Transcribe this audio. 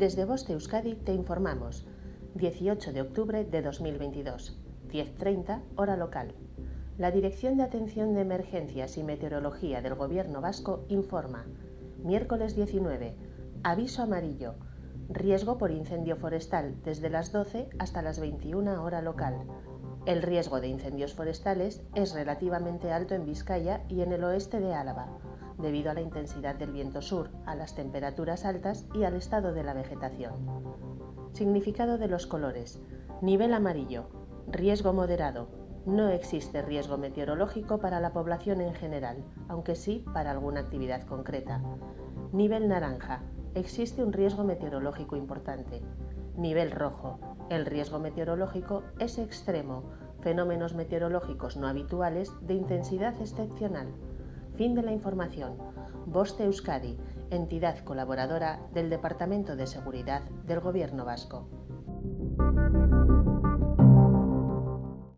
Desde Voste Euskadi te informamos. 18 de octubre de 2022, 10.30 hora local. La Dirección de Atención de Emergencias y Meteorología del Gobierno Vasco informa. Miércoles 19. Aviso amarillo. Riesgo por incendio forestal desde las 12 hasta las 21 hora local. El riesgo de incendios forestales es relativamente alto en Vizcaya y en el oeste de Álava debido a la intensidad del viento sur, a las temperaturas altas y al estado de la vegetación. Significado de los colores. Nivel amarillo. Riesgo moderado. No existe riesgo meteorológico para la población en general, aunque sí para alguna actividad concreta. Nivel naranja. Existe un riesgo meteorológico importante. Nivel rojo. El riesgo meteorológico es extremo. Fenómenos meteorológicos no habituales de intensidad excepcional. Fin de la información. Voste Euskadi, entidad colaboradora del Departamento de Seguridad del Gobierno Vasco.